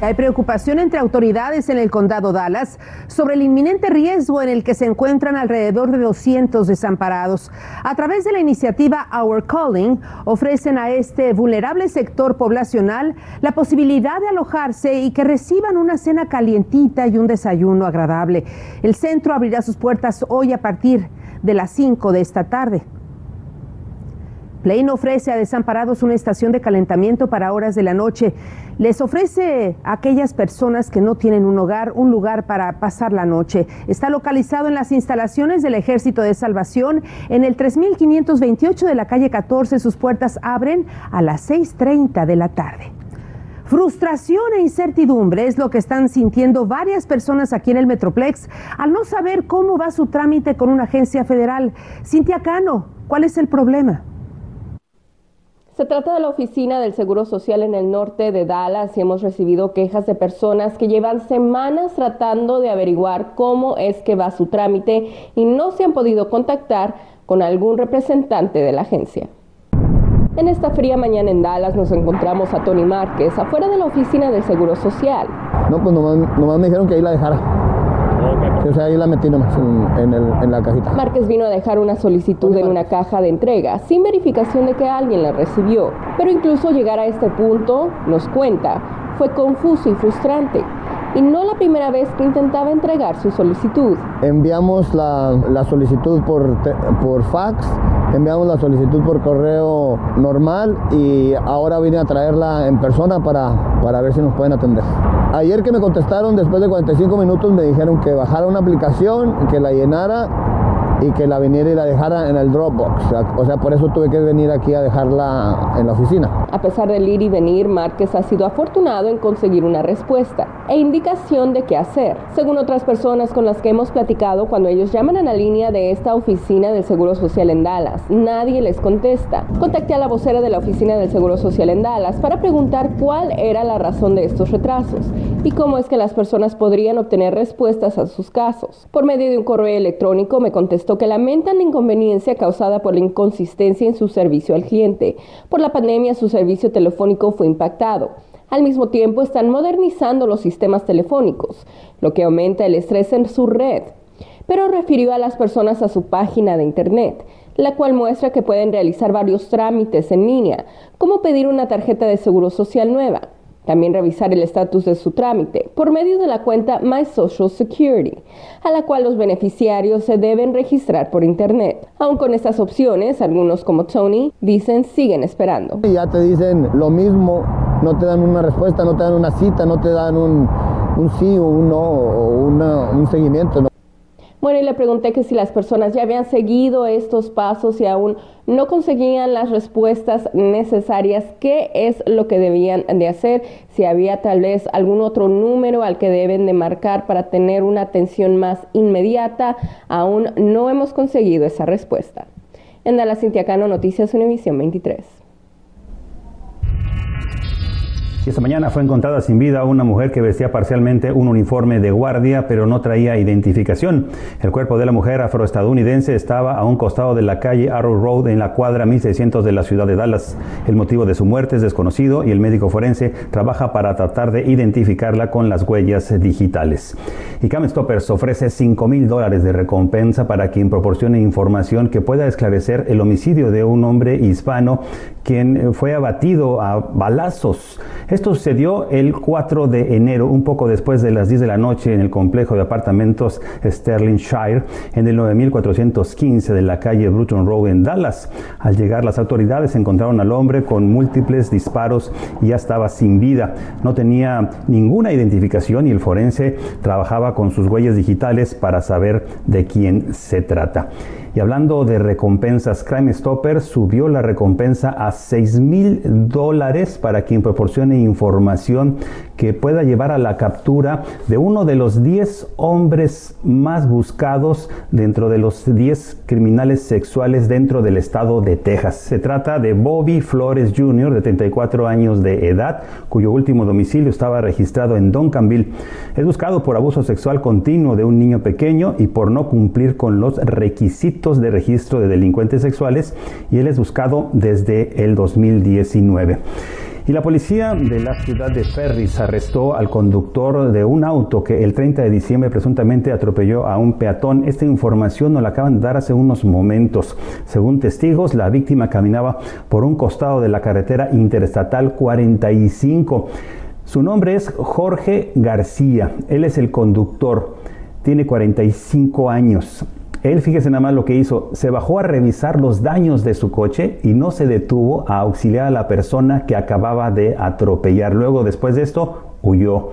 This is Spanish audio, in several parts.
Hay preocupación entre autoridades en el condado Dallas sobre el inminente riesgo en el que se encuentran alrededor de 200 desamparados. A través de la iniciativa Our Calling, ofrecen a este vulnerable sector poblacional la posibilidad de alojarse y que reciban una cena calientita y un desayuno agradable. El centro abrirá sus puertas hoy a partir de las 5 de esta tarde. Plain ofrece a desamparados una estación de calentamiento para horas de la noche. Les ofrece a aquellas personas que no tienen un hogar un lugar para pasar la noche. Está localizado en las instalaciones del Ejército de Salvación en el 3528 de la calle 14. Sus puertas abren a las 6.30 de la tarde. Frustración e incertidumbre es lo que están sintiendo varias personas aquí en el Metroplex al no saber cómo va su trámite con una agencia federal. Cintia Cano, ¿cuál es el problema? Se trata de la oficina del Seguro Social en el norte de Dallas y hemos recibido quejas de personas que llevan semanas tratando de averiguar cómo es que va su trámite y no se han podido contactar con algún representante de la agencia. En esta fría mañana en Dallas nos encontramos a Tony Márquez afuera de la oficina del Seguro Social. No, pues nomás, me dijeron que ahí la dejara. O sea, ahí la metí nomás en, en, la cajita. Márquez vino a dejar una solicitud en una caja de entrega sin verificación de que alguien la recibió. Pero incluso llegar a este punto, nos cuenta, fue confuso y frustrante y no la primera vez que intentaba entregar su solicitud. Enviamos la, la solicitud por, por fax, enviamos la solicitud por correo normal y ahora vine a traerla en persona para, para ver si nos pueden atender. Ayer que me contestaron, después de 45 minutos, me dijeron que bajara una aplicación, que la llenara y que la viniera y la dejara en el Dropbox. O sea, por eso tuve que venir aquí a dejarla en la oficina. A pesar del ir y venir, Márquez ha sido afortunado en conseguir una respuesta e indicación de qué hacer. Según otras personas con las que hemos platicado, cuando ellos llaman a la línea de esta oficina del Seguro Social en Dallas, nadie les contesta. Contacté a la vocera de la oficina del Seguro Social en Dallas para preguntar cuál era la razón de estos retrasos y cómo es que las personas podrían obtener respuestas a sus casos. Por medio de un correo electrónico me contestó que lamentan la inconveniencia causada por la inconsistencia en su servicio al cliente. Por la pandemia su servicio telefónico fue impactado. Al mismo tiempo están modernizando los sistemas telefónicos, lo que aumenta el estrés en su red. Pero refirió a las personas a su página de Internet, la cual muestra que pueden realizar varios trámites en línea, como pedir una tarjeta de seguro social nueva, también revisar el estatus de su trámite por medio de la cuenta My Social Security, a la cual los beneficiarios se deben registrar por Internet. Aún con estas opciones, algunos como Tony dicen siguen esperando. Ya te dicen lo mismo, no te dan una respuesta, no te dan una cita, no te dan un, sí o un no o un seguimiento. Bueno, y le pregunté que si las personas ya habían seguido estos pasos y aún no conseguían las respuestas necesarias, qué es lo que debían de hacer, si había tal vez algún otro número al que deben de marcar para tener una atención más inmediata, aún no hemos conseguido esa respuesta. En Dallas Cintiacano, Noticias Univisión 23. Esta mañana fue encontrada sin vida una mujer que vestía parcialmente un uniforme de guardia, pero no traía identificación. El cuerpo de la mujer afroestadounidense estaba a un costado de la calle Arrow Road en la cuadra 1600 de la ciudad de Dallas. El motivo de su muerte es desconocido y el médico forense trabaja para tratar de identificarla con las huellas digitales. Y Cam Stoppers ofrece 5 mil dólares de recompensa para quien proporcione información que pueda esclarecer el homicidio de un hombre hispano quien fue abatido a balazos. Esto sucedió el 4 de enero, un poco después de las 10 de la noche, en el complejo de apartamentos Sterling Shire, en el 9415 de la calle Bruton Road en Dallas. Al llegar las autoridades encontraron al hombre con múltiples disparos y ya estaba sin vida. No tenía ninguna identificación y el forense trabajaba con sus huellas digitales para saber de quién se trata. Y hablando de recompensas, Crime Stopper subió la recompensa a 6 mil dólares para quien proporcione información que pueda llevar a la captura de uno de los 10 hombres más buscados dentro de los 10 criminales sexuales dentro del estado de Texas. Se trata de Bobby Flores Jr., de 34 años de edad, cuyo último domicilio estaba registrado en Duncanville. Es buscado por abuso sexual continuo de un niño pequeño y por no cumplir con los requisitos de registro de delincuentes sexuales y él es buscado desde el 2019. Y la policía de la ciudad de Ferris arrestó al conductor de un auto que el 30 de diciembre presuntamente atropelló a un peatón. Esta información nos la acaban de dar hace unos momentos. Según testigos, la víctima caminaba por un costado de la carretera interestatal 45. Su nombre es Jorge García. Él es el conductor. Tiene 45 años. Él, fíjese nada más lo que hizo, se bajó a revisar los daños de su coche y no se detuvo a auxiliar a la persona que acababa de atropellar. Luego, después de esto, huyó.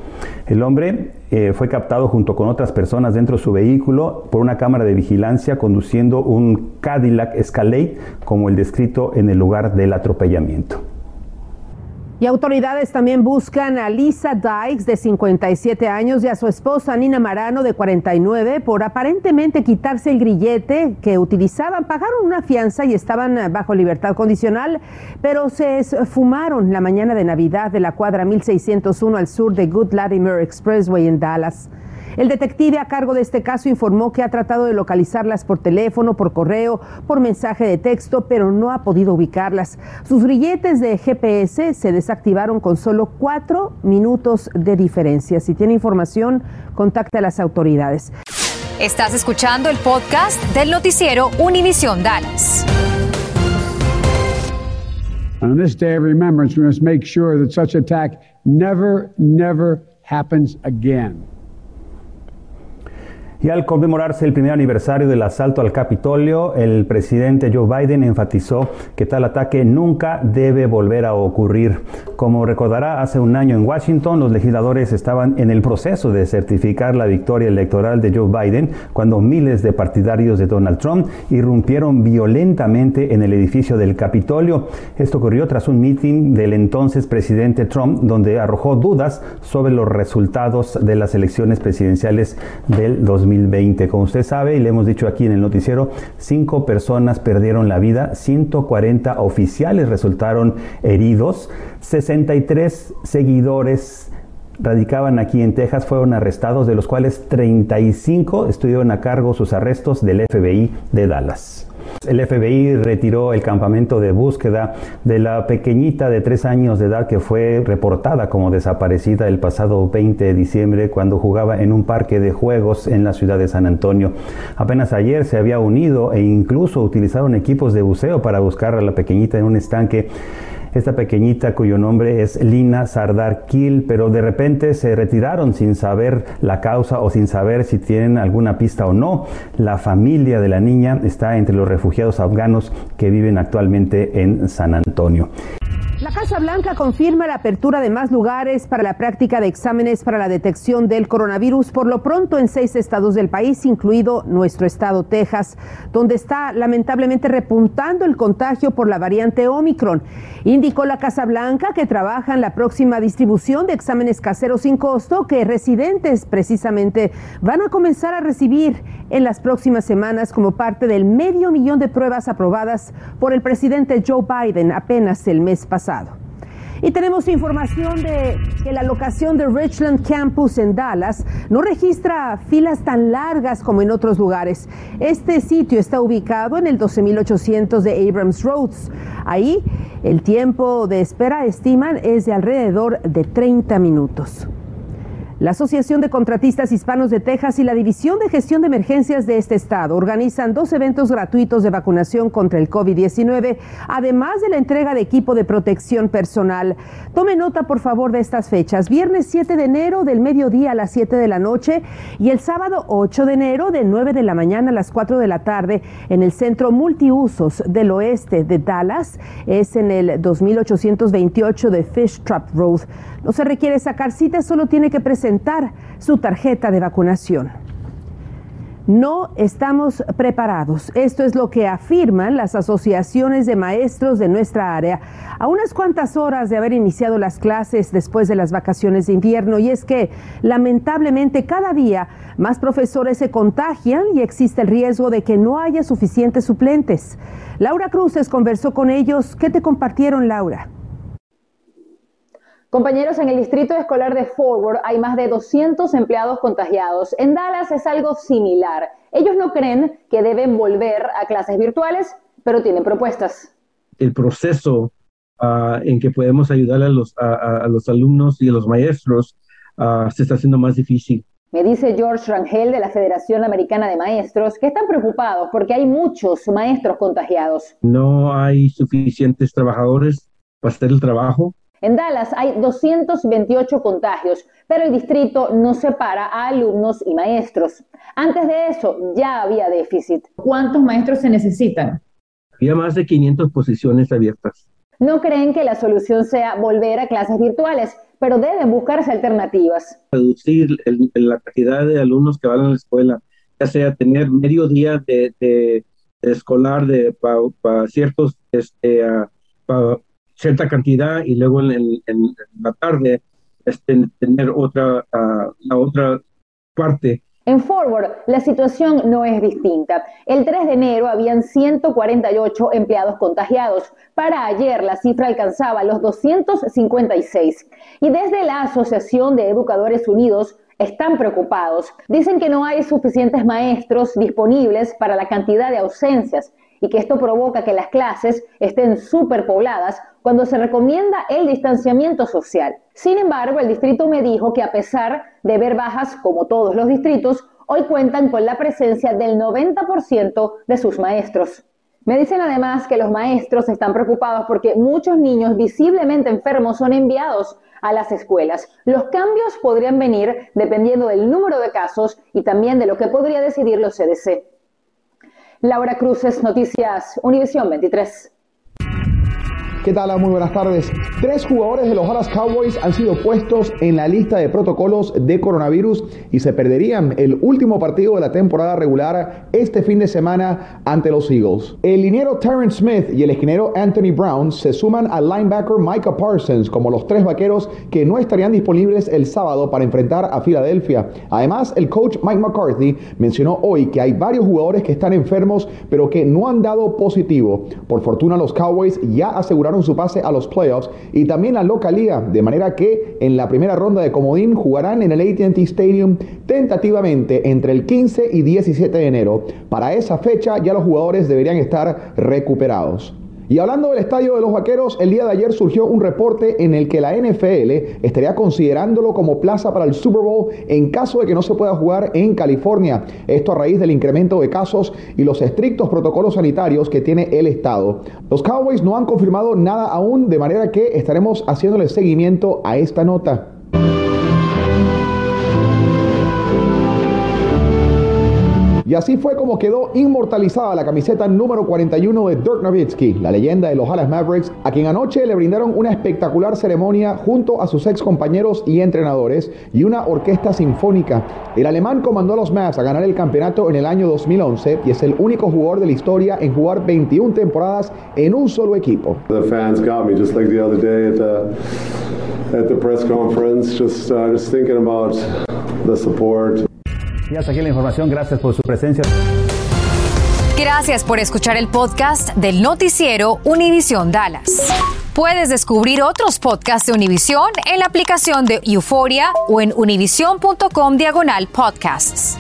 El hombre eh, fue captado junto con otras personas dentro de su vehículo por una cámara de vigilancia conduciendo un Cadillac Escalade como el descrito en el lugar del atropellamiento. Y autoridades también buscan a Lisa Dykes, de 57 años, y a su esposa Nina Marano, de 49, por aparentemente quitarse el grillete que utilizaban. Pagaron una fianza y estaban bajo libertad condicional, pero se esfumaron la mañana de Navidad de la cuadra 1601 al sur de Good Latimer Expressway en Dallas. El detective a cargo de este caso informó que ha tratado de localizarlas por teléfono, por correo, por mensaje de texto, pero no ha podido ubicarlas. Sus grilletes de GPS se desactivaron con solo cuatro minutos de diferencia. Si tiene información, contacte a las autoridades. Estás escuchando el podcast del noticiero Univisión Dallas. On this day of remembrance, we must make sure that such attack never, never happens again. Y al conmemorarse el primer aniversario del asalto al Capitolio, el presidente Joe Biden enfatizó que tal ataque nunca debe volver a ocurrir. Como recordará, hace un año en Washington los legisladores estaban en el proceso de certificar la victoria electoral de Joe Biden cuando miles de partidarios de Donald Trump irrumpieron violentamente en el edificio del Capitolio. Esto ocurrió tras un meeting del entonces presidente Trump donde arrojó dudas sobre los resultados de las elecciones presidenciales del 2020. 2020. Como usted sabe, y le hemos dicho aquí en el noticiero, cinco personas perdieron la vida, 140 oficiales resultaron heridos, 63 seguidores radicaban aquí en Texas fueron arrestados, de los cuales 35 estuvieron a cargo sus arrestos del FBI de Dallas. El FBI retiró el campamento de búsqueda de la pequeñita de tres años de edad que fue reportada como desaparecida el pasado 20 de diciembre cuando jugaba en un parque de juegos en la ciudad de San Antonio. Apenas ayer se había unido e incluso utilizaron equipos de buceo para buscar a la pequeñita en un estanque esta pequeñita cuyo nombre es Lina Sardar Kil, pero de repente se retiraron sin saber la causa o sin saber si tienen alguna pista o no. La familia de la niña está entre los refugiados afganos que viven actualmente en San Antonio. La Casa Blanca confirma la apertura de más lugares para la práctica de exámenes para la detección del coronavirus, por lo pronto en seis estados del país, incluido nuestro estado Texas, donde está lamentablemente repuntando el contagio por la variante Omicron. Indicó la Casa Blanca que trabaja en la próxima distribución de exámenes caseros sin costo que residentes precisamente van a comenzar a recibir en las próximas semanas como parte del medio millón de pruebas aprobadas por el presidente Joe Biden apenas el mes pasado. Y tenemos información de que la locación de Richland Campus en Dallas no registra filas tan largas como en otros lugares. Este sitio está ubicado en el 12800 de Abrams Roads. Ahí el tiempo de espera estiman es de alrededor de 30 minutos. La Asociación de Contratistas Hispanos de Texas y la División de Gestión de Emergencias de este estado organizan dos eventos gratuitos de vacunación contra el COVID-19, además de la entrega de equipo de protección personal. Tome nota, por favor, de estas fechas. Viernes 7 de enero del mediodía a las 7 de la noche y el sábado 8 de enero de 9 de la mañana a las 4 de la tarde en el Centro Multiusos del Oeste de Dallas. Es en el 2828 de Fish Trap Road. No se requiere sacar cita, solo tiene que presentar su tarjeta de vacunación. No estamos preparados. Esto es lo que afirman las asociaciones de maestros de nuestra área a unas cuantas horas de haber iniciado las clases después de las vacaciones de invierno. Y es que lamentablemente cada día más profesores se contagian y existe el riesgo de que no haya suficientes suplentes. Laura Cruces conversó con ellos. ¿Qué te compartieron, Laura? Compañeros, en el distrito escolar de Forward hay más de 200 empleados contagiados. En Dallas es algo similar. Ellos no creen que deben volver a clases virtuales, pero tienen propuestas. El proceso ah, en que podemos ayudar a los, a, los, alumnos y a los maestros ah, se está haciendo más difícil. Me dice George Rangel de la Federación Americana de Maestros que están preocupados porque hay muchos maestros contagiados. No hay suficientes trabajadores para hacer el trabajo en Dallas hay 228 contagios, pero el distrito no separa a alumnos y maestros. Antes de eso ya había déficit. ¿Cuántos maestros se necesitan? Había más de 500 posiciones abiertas. No creen que la solución sea volver a clases virtuales, pero deben buscarse alternativas. Reducir la cantidad de alumnos que van a la escuela, ya sea tener medio día de, escolar de, para ciertos este, cantidad y luego en, la tarde tener ah, otra parte. En Forward, la situación no es distinta. El 3 de enero habían 148 empleados contagiados. Para ayer la cifra alcanzaba los 256. Y desde la Asociación de Educadores Unidos están preocupados. Dicen que no hay suficientes maestros disponibles para la cantidad de ausencias y que esto provoca que las clases estén superpobladas cuando se recomienda el distanciamiento social. Sin embargo, el distrito me dijo que a pesar de ver bajas como todos los distritos, hoy cuentan con la presencia del 90% de sus maestros. Me dicen además que los maestros están preocupados porque muchos niños visiblemente enfermos son enviados a las escuelas. Los cambios podrían venir dependiendo del número de casos y también de lo que podría decidir los CDC. Laura Cruces, Noticias Univisión 23. ¿Qué tal? Muy buenas tardes. Tres jugadores de los Dallas Cowboys han sido puestos en la lista de protocolos de coronavirus y se perderían el último partido de la temporada regular este fin de semana ante los Eagles. El liniero Terrence Smith y el esquinero Anthony Brown se suman al linebacker Micah Parsons como los tres vaqueros que no estarían disponibles el sábado para enfrentar a Filadelfia. Además, el coach Mike McCarthy mencionó hoy que hay varios jugadores que están enfermos pero que no han dado positivo. Por fortuna, los Cowboys ya su pase a los playoffs y también la localía, de manera que en la primera ronda de comodín jugarán en el ATT Stadium tentativamente entre el 15 y 17 de enero. Para esa fecha ya los jugadores deberían estar recuperados. Y hablando del estadio de los Vaqueros, el día de ayer surgió un reporte en el que la NFL estaría considerándolo como plaza para el Super Bowl en caso de que no se pueda jugar en California. Esto a raíz del incremento de casos y los estrictos protocolos sanitarios que tiene el estado. Los Cowboys no han confirmado nada aún, de manera que estaremos haciéndole seguimiento a esta nota. Y así fue como quedó inmortalizada la camiseta número 41 de Dirk Nowitzki, la leyenda de los Dallas Mavericks, a quien anoche le brindaron una espectacular ceremonia junto a sus ex compañeros y entrenadores y una orquesta sinfónica. El alemán comandó a los Mavs a ganar el campeonato en el año 2011 y es el único jugador de la historia en jugar 21 temporadas en un solo equipo. The fans got me just like the other day at the, at the press conference, just, uh, just thinking about the support. Y hasta aquí la información. Gracias por su presencia. Gracias por escuchar el podcast del noticiero Univisión Dallas. Puedes descubrir otros podcasts de Univisión en la aplicación de Euforia o en univision.com diagonal podcasts.